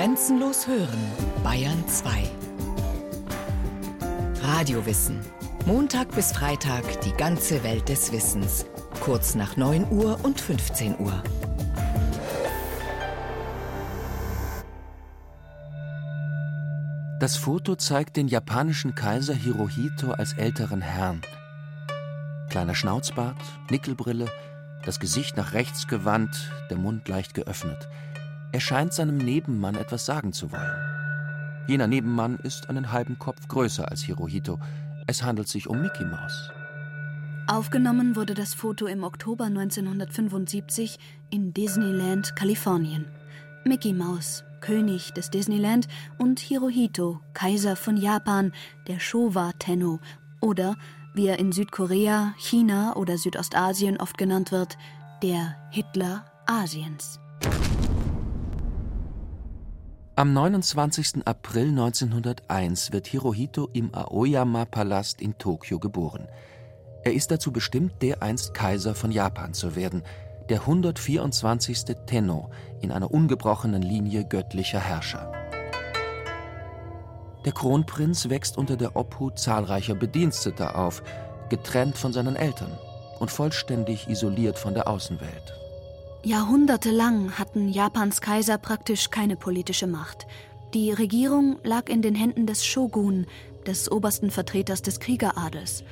Grenzenlos hören, Bayern 2. Radiowissen. Montag bis Freitag die ganze Welt des Wissens. Kurz nach 9 Uhr und 15 Uhr. Das Foto zeigt den japanischen Kaiser Hirohito als älteren Herrn. Kleiner Schnauzbart, Nickelbrille, das Gesicht nach rechts gewandt, der Mund leicht geöffnet. Er scheint seinem Nebenmann etwas sagen zu wollen. Jener Nebenmann ist einen halben Kopf größer als Hirohito. Es handelt sich um Mickey Mouse. Aufgenommen wurde das Foto im Oktober 1975 in Disneyland, Kalifornien. Mickey Mouse, König des Disneyland, und Hirohito, Kaiser von Japan, der Showa Tenno oder wie er in Südkorea, China oder Südostasien oft genannt wird, der Hitler Asiens. Am 29. April 1901 wird Hirohito im Aoyama-Palast in Tokio geboren. Er ist dazu bestimmt, dereinst Kaiser von Japan zu werden, der 124. Tenno in einer ungebrochenen Linie göttlicher Herrscher. Der Kronprinz wächst unter der Obhut zahlreicher Bediensteter auf, getrennt von seinen Eltern und vollständig isoliert von der Außenwelt. Jahrhundertelang hatten Japans Kaiser praktisch keine politische Macht. Die Regierung lag in den Händen des Shogun, des obersten Vertreters des Kriegeradels.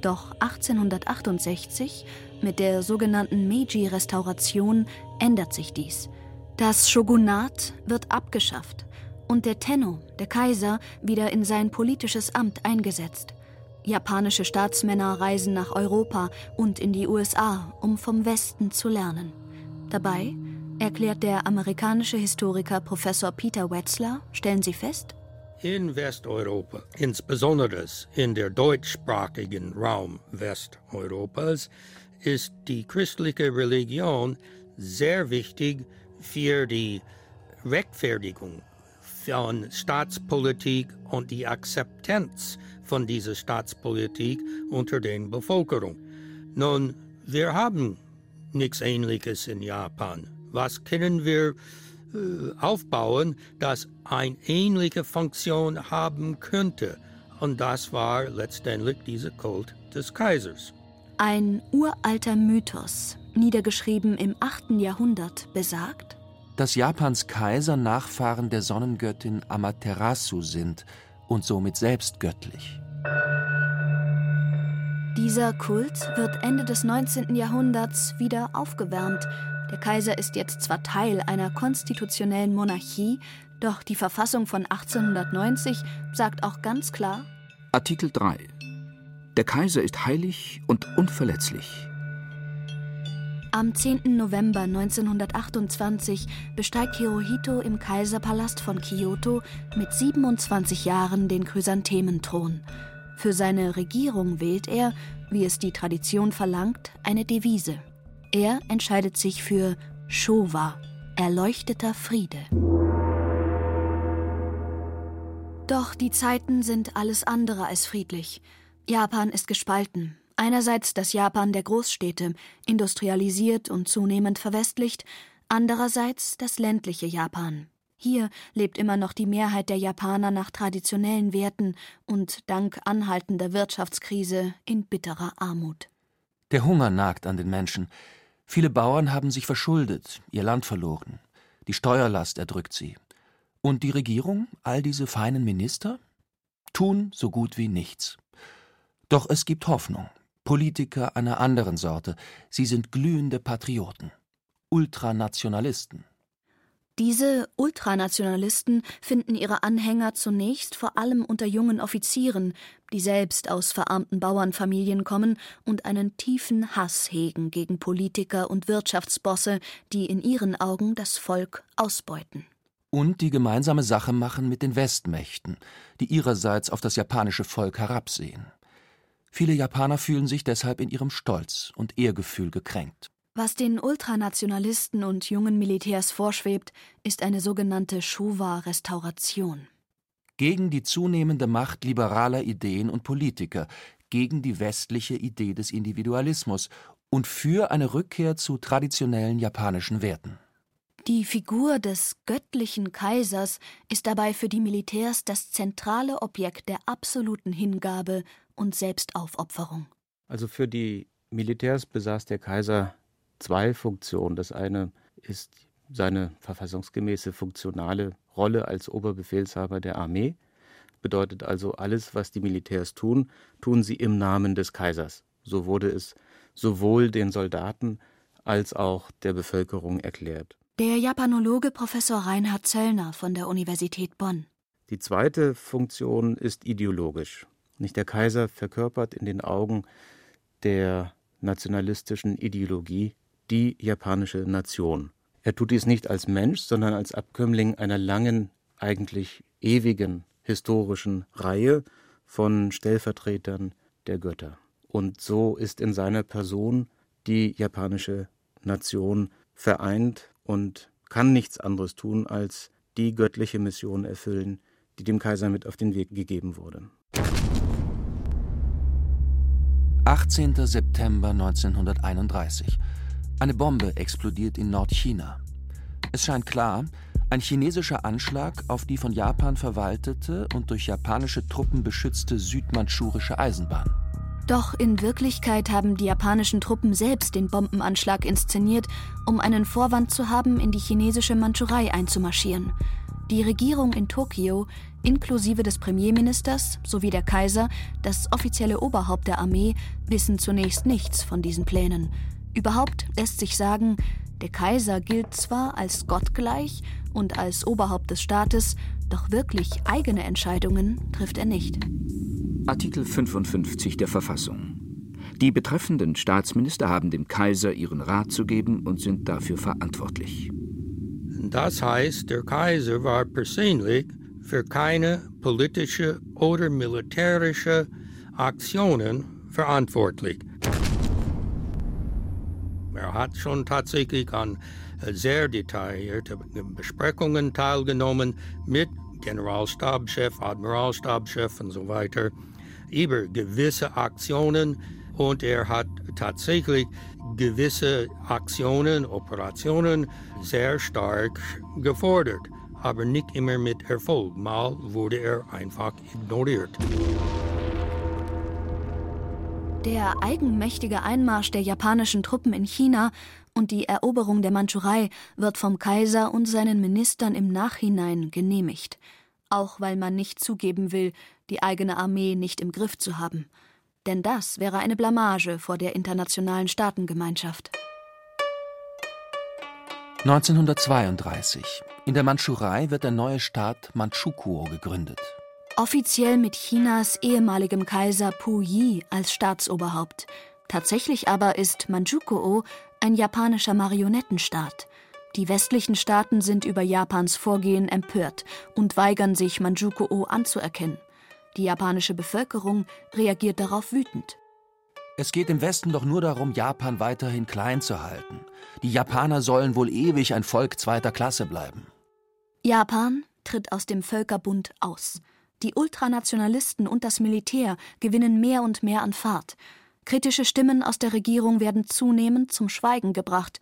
Doch 1868, mit der sogenannten Meiji-Restauration, ändert sich dies. Das Shogunat wird abgeschafft und der Tenno, der Kaiser, wieder in sein politisches Amt eingesetzt. Japanische Staatsmänner reisen nach Europa und in die USA, um vom Westen zu lernen. Dabei, erklärt der amerikanische Historiker Professor Peter Wetzler, stellen sie fest, in Westeuropa, insbesondere in der deutschsprachigen Raum Westeuropas, ist die christliche Religion sehr wichtig für die Rechtfertigung von Staatspolitik und die Akzeptanz von dieser Staatspolitik unter den Bevölkerung. Nun, wir haben nichts Ähnliches in Japan. Was können wir äh, aufbauen, das eine ähnliche Funktion haben könnte? Und das war letztendlich dieser Kult des Kaisers. Ein uralter Mythos, niedergeschrieben im 8. Jahrhundert, besagt, dass Japans Kaiser Nachfahren der Sonnengöttin Amaterasu sind und somit selbst göttlich. Dieser Kult wird Ende des 19. Jahrhunderts wieder aufgewärmt. Der Kaiser ist jetzt zwar Teil einer konstitutionellen Monarchie, doch die Verfassung von 1890 sagt auch ganz klar: Artikel 3. Der Kaiser ist heilig und unverletzlich. Am 10. November 1928 besteigt Hirohito im Kaiserpalast von Kyoto mit 27 Jahren den Chrysanthementhron. Für seine Regierung wählt er, wie es die Tradition verlangt, eine Devise. Er entscheidet sich für Showa, erleuchteter Friede. Doch die Zeiten sind alles andere als friedlich. Japan ist gespalten. Einerseits das Japan der Großstädte, industrialisiert und zunehmend verwestlicht, andererseits das ländliche Japan. Hier lebt immer noch die Mehrheit der Japaner nach traditionellen Werten und dank anhaltender Wirtschaftskrise in bitterer Armut. Der Hunger nagt an den Menschen. Viele Bauern haben sich verschuldet, ihr Land verloren. Die Steuerlast erdrückt sie. Und die Regierung, all diese feinen Minister? Tun so gut wie nichts. Doch es gibt Hoffnung. Politiker einer anderen Sorte. Sie sind glühende Patrioten. Ultranationalisten. Diese Ultranationalisten finden ihre Anhänger zunächst vor allem unter jungen Offizieren, die selbst aus verarmten Bauernfamilien kommen und einen tiefen Hass hegen gegen Politiker und Wirtschaftsbosse, die in ihren Augen das Volk ausbeuten. Und die gemeinsame Sache machen mit den Westmächten, die ihrerseits auf das japanische Volk herabsehen. Viele Japaner fühlen sich deshalb in ihrem Stolz und Ehrgefühl gekränkt. Was den Ultranationalisten und jungen Militärs vorschwebt, ist eine sogenannte Showa-Restauration. Gegen die zunehmende Macht liberaler Ideen und Politiker, gegen die westliche Idee des Individualismus und für eine Rückkehr zu traditionellen japanischen Werten. Die Figur des göttlichen Kaisers ist dabei für die Militärs das zentrale Objekt der absoluten Hingabe und Selbstaufopferung. Also für die Militärs besaß der Kaiser zwei Funktionen. Das eine ist seine verfassungsgemäße funktionale Rolle als Oberbefehlshaber der Armee. Bedeutet also, alles, was die Militärs tun, tun sie im Namen des Kaisers. So wurde es sowohl den Soldaten als auch der Bevölkerung erklärt. Der Japanologe Professor Reinhard Zöllner von der Universität Bonn. Die zweite Funktion ist ideologisch. Nicht der Kaiser verkörpert in den Augen der nationalistischen Ideologie die japanische Nation. Er tut dies nicht als Mensch, sondern als Abkömmling einer langen, eigentlich ewigen historischen Reihe von Stellvertretern der Götter. Und so ist in seiner Person die japanische Nation vereint und kann nichts anderes tun, als die göttliche Mission erfüllen, die dem Kaiser mit auf den Weg gegeben wurde. 18. September 1931. Eine Bombe explodiert in Nordchina. Es scheint klar, ein chinesischer Anschlag auf die von Japan verwaltete und durch japanische Truppen beschützte südmandschurische Eisenbahn. Doch in Wirklichkeit haben die japanischen Truppen selbst den Bombenanschlag inszeniert, um einen Vorwand zu haben, in die chinesische Mandschurei einzumarschieren. Die Regierung in Tokio, inklusive des Premierministers sowie der Kaiser, das offizielle Oberhaupt der Armee, wissen zunächst nichts von diesen Plänen. Überhaupt lässt sich sagen, der Kaiser gilt zwar als gottgleich und als Oberhaupt des Staates, doch wirklich eigene Entscheidungen trifft er nicht. Artikel 55 der Verfassung. Die betreffenden Staatsminister haben dem Kaiser ihren Rat zu geben und sind dafür verantwortlich. Das heißt, der Kaiser war persönlich für keine politische oder militärische Aktionen verantwortlich. Er hat schon tatsächlich an sehr detaillierte Besprechungen teilgenommen mit Generalstabschef, Admiralstabschef und so weiter über gewisse Aktionen und er hat tatsächlich gewisse Aktionen, Operationen sehr stark gefordert, aber nicht immer mit Erfolg. Mal wurde er einfach ignoriert. Der eigenmächtige Einmarsch der japanischen Truppen in China und die Eroberung der Mandschurei wird vom Kaiser und seinen Ministern im Nachhinein genehmigt, auch weil man nicht zugeben will, die eigene Armee nicht im Griff zu haben. Denn das wäre eine Blamage vor der internationalen Staatengemeinschaft. 1932. In der Mandschurei wird der neue Staat Manchukuo gegründet. Offiziell mit Chinas ehemaligem Kaiser Pu Yi als Staatsoberhaupt. Tatsächlich aber ist Manchukuo ein japanischer Marionettenstaat. Die westlichen Staaten sind über Japans Vorgehen empört und weigern sich, Manchukuo anzuerkennen. Die japanische Bevölkerung reagiert darauf wütend. Es geht im Westen doch nur darum, Japan weiterhin klein zu halten. Die Japaner sollen wohl ewig ein Volk zweiter Klasse bleiben. Japan tritt aus dem Völkerbund aus. Die Ultranationalisten und das Militär gewinnen mehr und mehr an Fahrt. Kritische Stimmen aus der Regierung werden zunehmend zum Schweigen gebracht.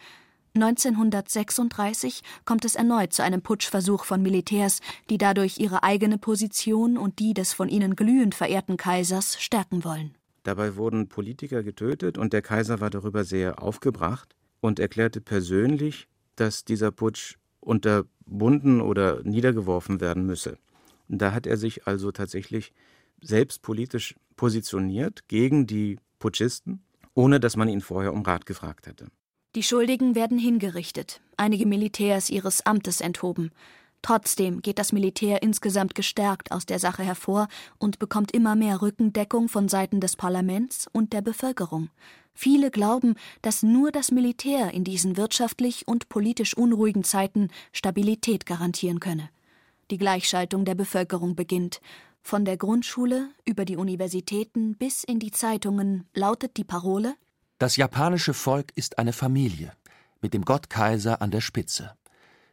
1936 kommt es erneut zu einem Putschversuch von Militärs, die dadurch ihre eigene Position und die des von ihnen glühend verehrten Kaisers stärken wollen. Dabei wurden Politiker getötet und der Kaiser war darüber sehr aufgebracht und erklärte persönlich, dass dieser Putsch unterbunden oder niedergeworfen werden müsse. Da hat er sich also tatsächlich selbst politisch positioniert gegen die Putschisten, ohne dass man ihn vorher um Rat gefragt hätte. Die Schuldigen werden hingerichtet, einige Militärs ihres Amtes enthoben. Trotzdem geht das Militär insgesamt gestärkt aus der Sache hervor und bekommt immer mehr Rückendeckung von Seiten des Parlaments und der Bevölkerung. Viele glauben, dass nur das Militär in diesen wirtschaftlich und politisch unruhigen Zeiten Stabilität garantieren könne. Die Gleichschaltung der Bevölkerung beginnt. Von der Grundschule über die Universitäten bis in die Zeitungen lautet die Parole Das japanische Volk ist eine Familie, mit dem Gottkaiser an der Spitze.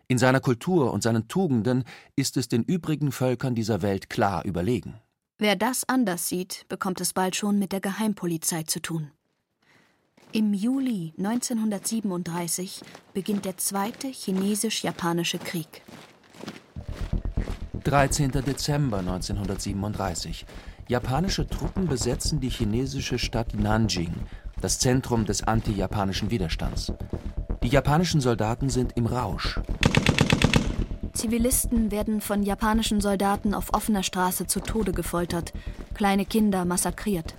In seiner Kultur und seinen Tugenden ist es den übrigen Völkern dieser Welt klar überlegen. Wer das anders sieht, bekommt es bald schon mit der Geheimpolizei zu tun. Im Juli 1937 beginnt der zweite chinesisch-japanische Krieg. 13. Dezember 1937. Japanische Truppen besetzen die chinesische Stadt Nanjing, das Zentrum des anti-japanischen Widerstands. Die japanischen Soldaten sind im Rausch. Zivilisten werden von japanischen Soldaten auf offener Straße zu Tode gefoltert, kleine Kinder massakriert.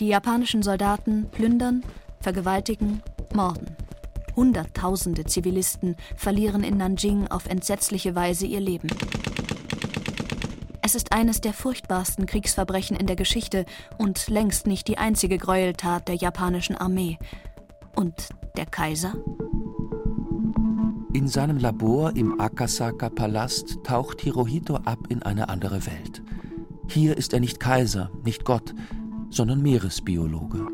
Die japanischen Soldaten plündern, vergewaltigen, morden. Hunderttausende Zivilisten verlieren in Nanjing auf entsetzliche Weise ihr Leben. Es ist eines der furchtbarsten Kriegsverbrechen in der Geschichte und längst nicht die einzige Gräueltat der japanischen Armee. Und der Kaiser? In seinem Labor im Akasaka-Palast taucht Hirohito ab in eine andere Welt. Hier ist er nicht Kaiser, nicht Gott, sondern Meeresbiologe.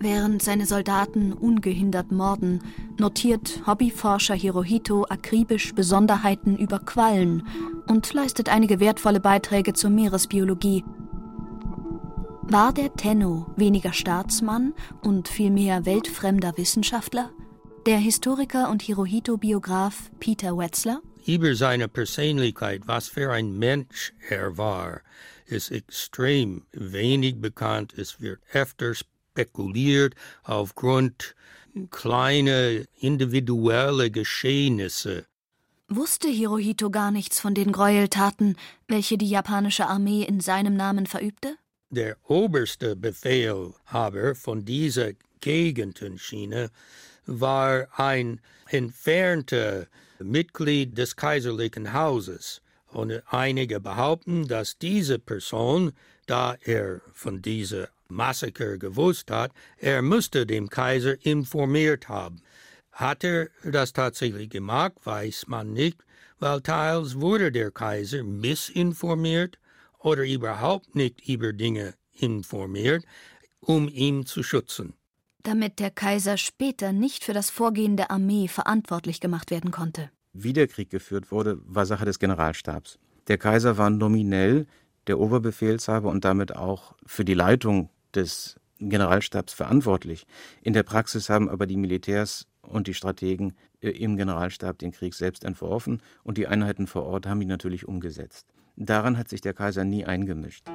Während seine Soldaten ungehindert morden, notiert Hobbyforscher Hirohito akribisch Besonderheiten über Quallen und leistet einige wertvolle Beiträge zur Meeresbiologie. War der Tenno weniger Staatsmann und vielmehr weltfremder Wissenschaftler? Der Historiker und Hirohito-Biograf Peter Wetzler? Über seine Persönlichkeit, was für ein Mensch er war, ist extrem wenig bekannt. Es wird öfters spekuliert aufgrund kleiner individueller Geschehnisse. Wusste Hirohito gar nichts von den Gräueltaten, welche die japanische Armee in seinem Namen verübte? Der oberste Befehlhaber von dieser Gegend in China war ein entfernter Mitglied des kaiserlichen Hauses. Und einige behaupten, dass diese Person, da er von dieser Massaker gewusst hat, er müsste dem Kaiser informiert haben. Hat er das tatsächlich gemacht, weiß man nicht, weil teils wurde der Kaiser missinformiert oder überhaupt nicht über Dinge informiert, um ihn zu schützen. Damit der Kaiser später nicht für das Vorgehen der Armee verantwortlich gemacht werden konnte. Wie der Krieg geführt wurde, war Sache des Generalstabs. Der Kaiser war nominell der Oberbefehlshaber und damit auch für die Leitung des Generalstabs verantwortlich. In der Praxis haben aber die Militärs und die Strategen äh, im Generalstab den Krieg selbst entworfen und die Einheiten vor Ort haben ihn natürlich umgesetzt. Daran hat sich der Kaiser nie eingemischt.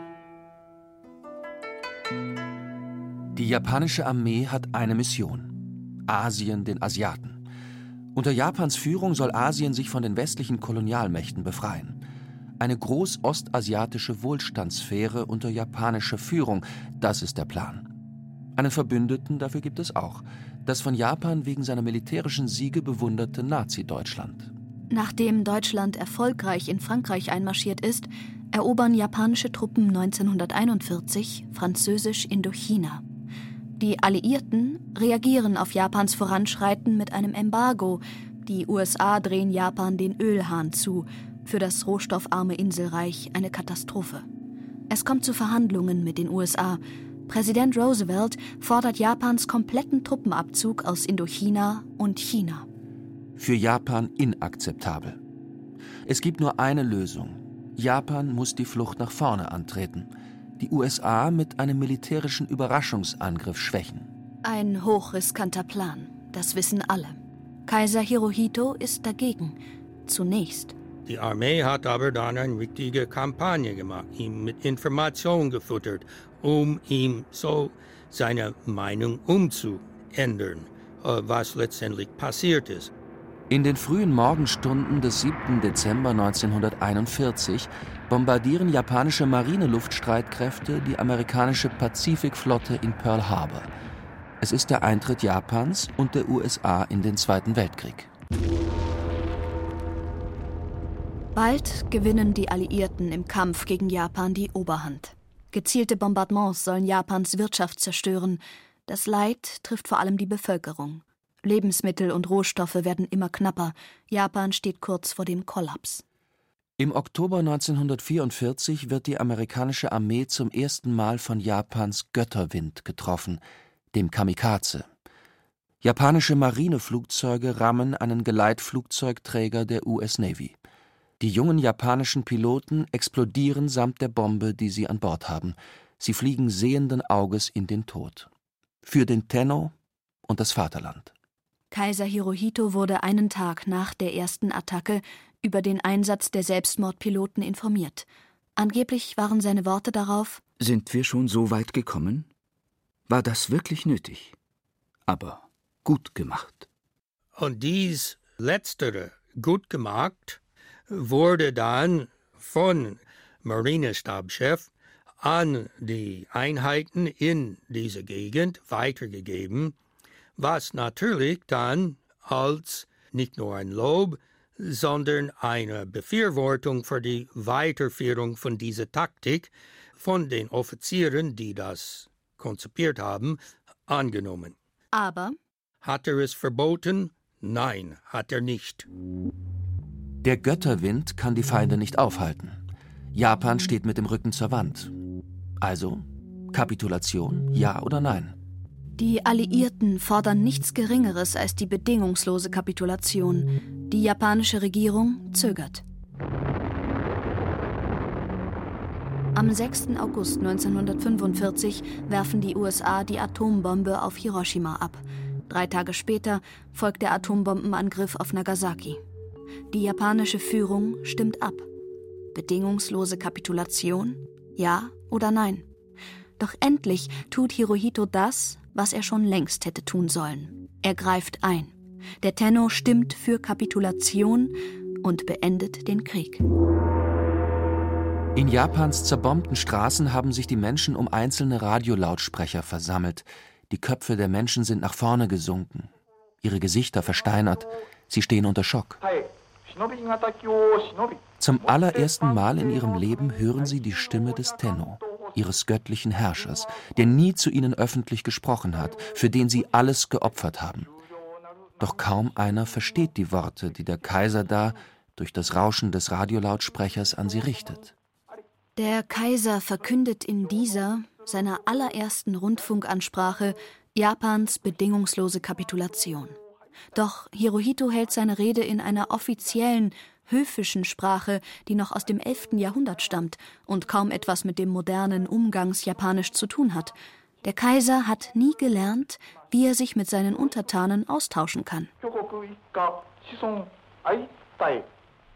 Die japanische Armee hat eine Mission: Asien den Asiaten. Unter Japans Führung soll Asien sich von den westlichen Kolonialmächten befreien. Eine großostasiatische Wohlstandssphäre unter japanischer Führung, das ist der Plan. Einen Verbündeten dafür gibt es auch, das von Japan wegen seiner militärischen Siege bewunderte Nazi-Deutschland. Nachdem Deutschland erfolgreich in Frankreich einmarschiert ist, erobern japanische Truppen 1941 französisch Indochina. Die Alliierten reagieren auf Japans Voranschreiten mit einem Embargo. Die USA drehen Japan den Ölhahn zu für das rohstoffarme Inselreich eine Katastrophe. Es kommt zu Verhandlungen mit den USA. Präsident Roosevelt fordert Japans kompletten Truppenabzug aus Indochina und China. Für Japan inakzeptabel. Es gibt nur eine Lösung. Japan muss die Flucht nach vorne antreten, die USA mit einem militärischen Überraschungsangriff schwächen. Ein hochriskanter Plan, das wissen alle. Kaiser Hirohito ist dagegen. Zunächst. Die Armee hat aber dann eine richtige Kampagne gemacht, ihn mit Informationen gefüttert, um ihm so seine Meinung umzuändern, äh, was letztendlich passiert ist. In den frühen Morgenstunden des 7. Dezember 1941 bombardieren japanische Marineluftstreitkräfte die amerikanische Pazifikflotte in Pearl Harbor. Es ist der Eintritt Japans und der USA in den Zweiten Weltkrieg. Bald gewinnen die Alliierten im Kampf gegen Japan die Oberhand. Gezielte Bombardements sollen Japans Wirtschaft zerstören. Das Leid trifft vor allem die Bevölkerung. Lebensmittel und Rohstoffe werden immer knapper. Japan steht kurz vor dem Kollaps. Im Oktober 1944 wird die amerikanische Armee zum ersten Mal von Japans Götterwind getroffen, dem Kamikaze. Japanische Marineflugzeuge rammen einen Geleitflugzeugträger der US Navy. Die jungen japanischen Piloten explodieren samt der Bombe, die sie an Bord haben. Sie fliegen sehenden Auges in den Tod. Für den Tenno und das Vaterland. Kaiser Hirohito wurde einen Tag nach der ersten Attacke über den Einsatz der Selbstmordpiloten informiert. Angeblich waren seine Worte darauf Sind wir schon so weit gekommen? War das wirklich nötig? Aber gut gemacht. Und dies letztere gut gemacht wurde dann von Marinestabschef an die Einheiten in dieser Gegend weitergegeben, was natürlich dann als nicht nur ein Lob, sondern eine Befürwortung für die Weiterführung von dieser Taktik von den Offizieren, die das konzipiert haben, angenommen. Aber Hat er es verboten? Nein, hat er nicht. Der Götterwind kann die Feinde nicht aufhalten. Japan steht mit dem Rücken zur Wand. Also Kapitulation, ja oder nein? die Alliierten fordern nichts Geringeres als die bedingungslose Kapitulation. Die japanische Regierung zögert. Am 6. August 1945 werfen die USA die Atombombe auf Hiroshima ab. Drei Tage später folgt der Atombombenangriff auf Nagasaki. Die japanische Führung stimmt ab. Bedingungslose Kapitulation? Ja oder nein? Doch endlich tut Hirohito das, was er schon längst hätte tun sollen. Er greift ein. Der Tenno stimmt für Kapitulation und beendet den Krieg. In Japans zerbombten Straßen haben sich die Menschen um einzelne Radiolautsprecher versammelt. Die Köpfe der Menschen sind nach vorne gesunken, ihre Gesichter versteinert. Sie stehen unter Schock. Zum allerersten Mal in ihrem Leben hören sie die Stimme des Tenno, ihres göttlichen Herrschers, der nie zu ihnen öffentlich gesprochen hat, für den sie alles geopfert haben. Doch kaum einer versteht die Worte, die der Kaiser da durch das Rauschen des Radiolautsprechers an sie richtet. Der Kaiser verkündet in dieser, seiner allerersten Rundfunkansprache, Japans bedingungslose Kapitulation. Doch Hirohito hält seine Rede in einer offiziellen, höfischen Sprache, die noch aus dem 11. Jahrhundert stammt und kaum etwas mit dem modernen Umgangsjapanisch zu tun hat. Der Kaiser hat nie gelernt, wie er sich mit seinen Untertanen austauschen kann.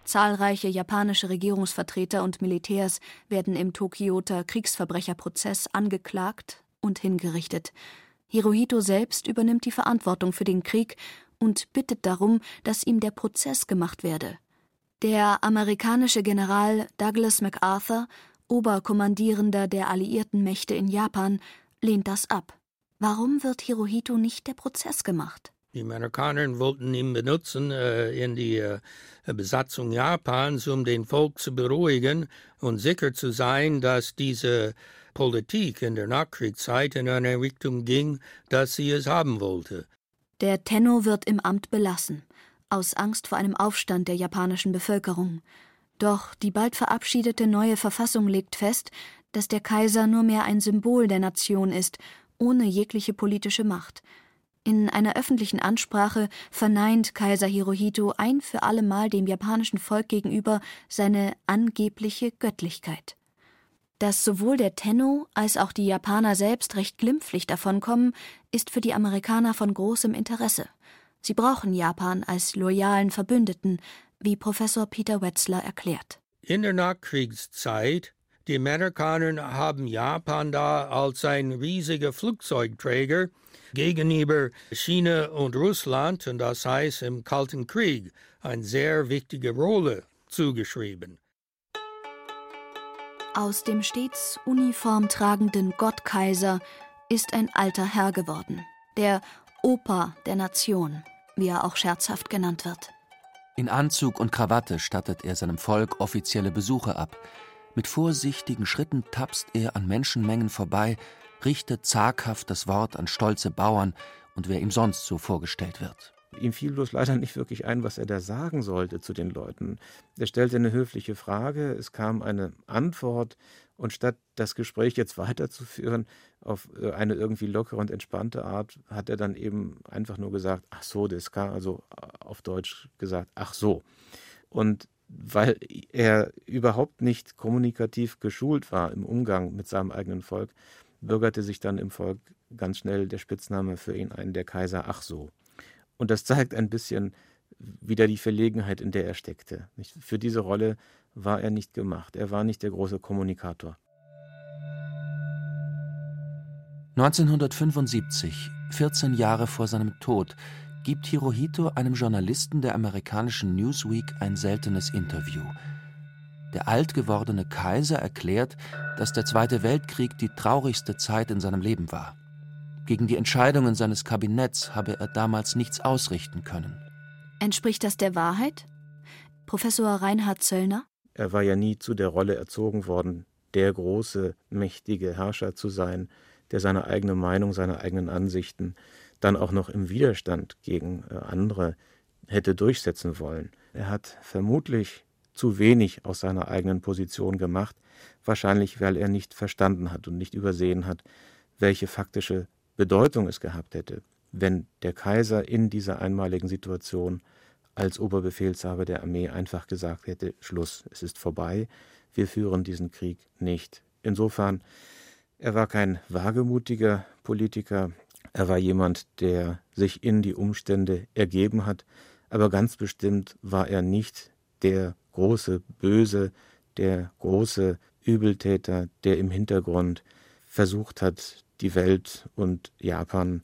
Zahlreiche japanische Regierungsvertreter und Militärs werden im Tokioter Kriegsverbrecherprozess angeklagt und hingerichtet. Hirohito selbst übernimmt die Verantwortung für den Krieg und bittet darum, dass ihm der Prozess gemacht werde. Der amerikanische General Douglas MacArthur, Oberkommandierender der alliierten Mächte in Japan, lehnt das ab. Warum wird Hirohito nicht der Prozess gemacht? Die Amerikaner wollten ihn benutzen äh, in die äh, Besatzung Japans, um den Volk zu beruhigen und sicher zu sein, dass diese Politik in der Nachkriegszeit in eine Richtung ging, dass sie es haben wollte. Der Tenno wird im Amt belassen, aus Angst vor einem Aufstand der japanischen Bevölkerung. Doch die bald verabschiedete neue Verfassung legt fest, dass der Kaiser nur mehr ein Symbol der Nation ist, ohne jegliche politische Macht. In einer öffentlichen Ansprache verneint Kaiser Hirohito ein für allemal dem japanischen Volk gegenüber seine angebliche Göttlichkeit. Dass sowohl der Tenno als auch die Japaner selbst recht glimpflich davonkommen, ist für die Amerikaner von großem Interesse. Sie brauchen Japan als loyalen Verbündeten, wie Professor Peter Wetzler erklärt. In der Nachkriegszeit, die Amerikaner haben Japan da als ein riesiger Flugzeugträger gegenüber China und Russland, und das heißt im Kalten Krieg, eine sehr wichtige Rolle zugeschrieben. Aus dem stets uniformtragenden Gottkaiser ist ein alter Herr geworden, der Opa der Nation, wie er auch scherzhaft genannt wird. In Anzug und Krawatte stattet er seinem Volk offizielle Besuche ab. Mit vorsichtigen Schritten tapst er an Menschenmengen vorbei, richtet zaghaft das Wort an stolze Bauern und wer ihm sonst so vorgestellt wird. Ihm fiel bloß leider nicht wirklich ein, was er da sagen sollte zu den Leuten. Er stellte eine höfliche Frage, es kam eine Antwort, und statt das Gespräch jetzt weiterzuführen auf äh, eine irgendwie lockere und entspannte Art, hat er dann eben einfach nur gesagt, ach so, das kann, also äh, auf Deutsch gesagt, ach so. Und weil er überhaupt nicht kommunikativ geschult war im Umgang mit seinem eigenen Volk, bürgerte sich dann im Volk ganz schnell der Spitzname für ihn ein, der Kaiser ach so. Und das zeigt ein bisschen wieder die Verlegenheit, in der er steckte. Für diese Rolle war er nicht gemacht. Er war nicht der große Kommunikator. 1975, 14 Jahre vor seinem Tod, gibt Hirohito einem Journalisten der amerikanischen Newsweek ein seltenes Interview. Der alt gewordene Kaiser erklärt, dass der Zweite Weltkrieg die traurigste Zeit in seinem Leben war. Gegen die Entscheidungen seines Kabinetts habe er damals nichts ausrichten können. Entspricht das der Wahrheit? Professor Reinhard Zöllner? Er war ja nie zu der Rolle erzogen worden, der große, mächtige Herrscher zu sein, der seine eigene Meinung, seine eigenen Ansichten dann auch noch im Widerstand gegen äh, andere hätte durchsetzen wollen. Er hat vermutlich zu wenig aus seiner eigenen Position gemacht, wahrscheinlich weil er nicht verstanden hat und nicht übersehen hat, welche faktische Bedeutung es gehabt hätte, wenn der Kaiser in dieser einmaligen Situation als Oberbefehlshaber der Armee einfach gesagt hätte, Schluss, es ist vorbei, wir führen diesen Krieg nicht. Insofern er war kein wagemutiger Politiker, er war jemand, der sich in die Umstände ergeben hat, aber ganz bestimmt war er nicht der große Böse, der große Übeltäter, der im Hintergrund versucht hat, die Welt und Japan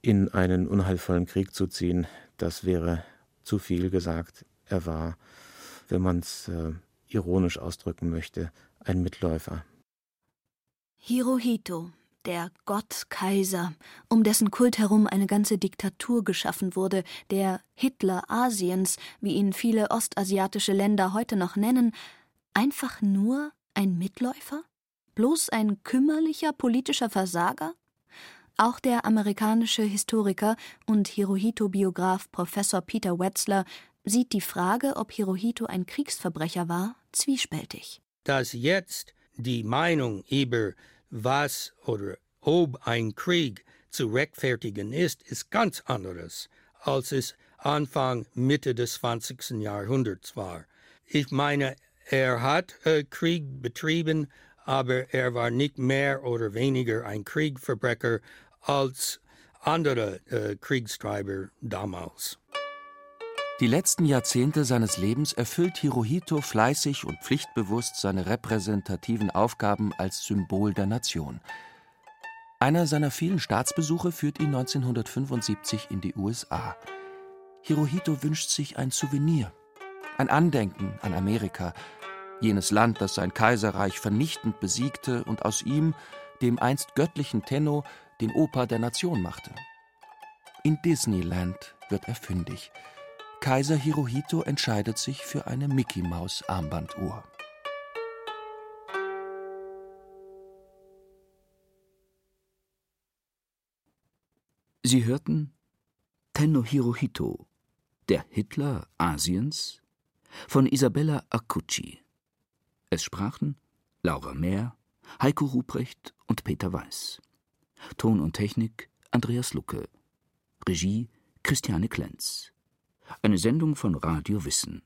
in einen unheilvollen Krieg zu ziehen. Das wäre zu viel gesagt. Er war, wenn man es äh, ironisch ausdrücken möchte, ein Mitläufer. Hirohito, der Gott-Kaiser, um dessen Kult herum eine ganze Diktatur geschaffen wurde, der Hitler Asiens, wie ihn viele ostasiatische Länder heute noch nennen, einfach nur ein Mitläufer? Bloß ein kümmerlicher politischer Versager? Auch der amerikanische Historiker und Hirohito-Biograf Professor Peter Wetzler sieht die Frage, ob Hirohito ein Kriegsverbrecher war, zwiespältig. Dass jetzt die Meinung über was oder ob ein Krieg zu rechtfertigen ist, ist ganz anderes, als es Anfang, Mitte des 20. Jahrhunderts war. Ich meine, er hat äh, Krieg betrieben, aber er war nicht mehr oder weniger ein Kriegverbrecher als andere äh, Kriegstreiber damals. Die letzten Jahrzehnte seines Lebens erfüllt Hirohito fleißig und pflichtbewusst seine repräsentativen Aufgaben als Symbol der Nation. Einer seiner vielen Staatsbesuche führt ihn 1975 in die USA. Hirohito wünscht sich ein Souvenir, ein Andenken an Amerika, jenes Land, das sein Kaiserreich vernichtend besiegte und aus ihm, dem einst göttlichen Tenno, den Opa der Nation machte. In Disneyland wird er fündig – Kaiser Hirohito entscheidet sich für eine Mickey-Maus-Armbanduhr. Sie hörten Tenno Hirohito, der Hitler Asiens, von Isabella Accucci. Es sprachen Laura Mehr, Heiko Ruprecht und Peter Weiß. Ton und Technik Andreas Lucke. Regie Christiane Klenz. Eine Sendung von Radio Wissen.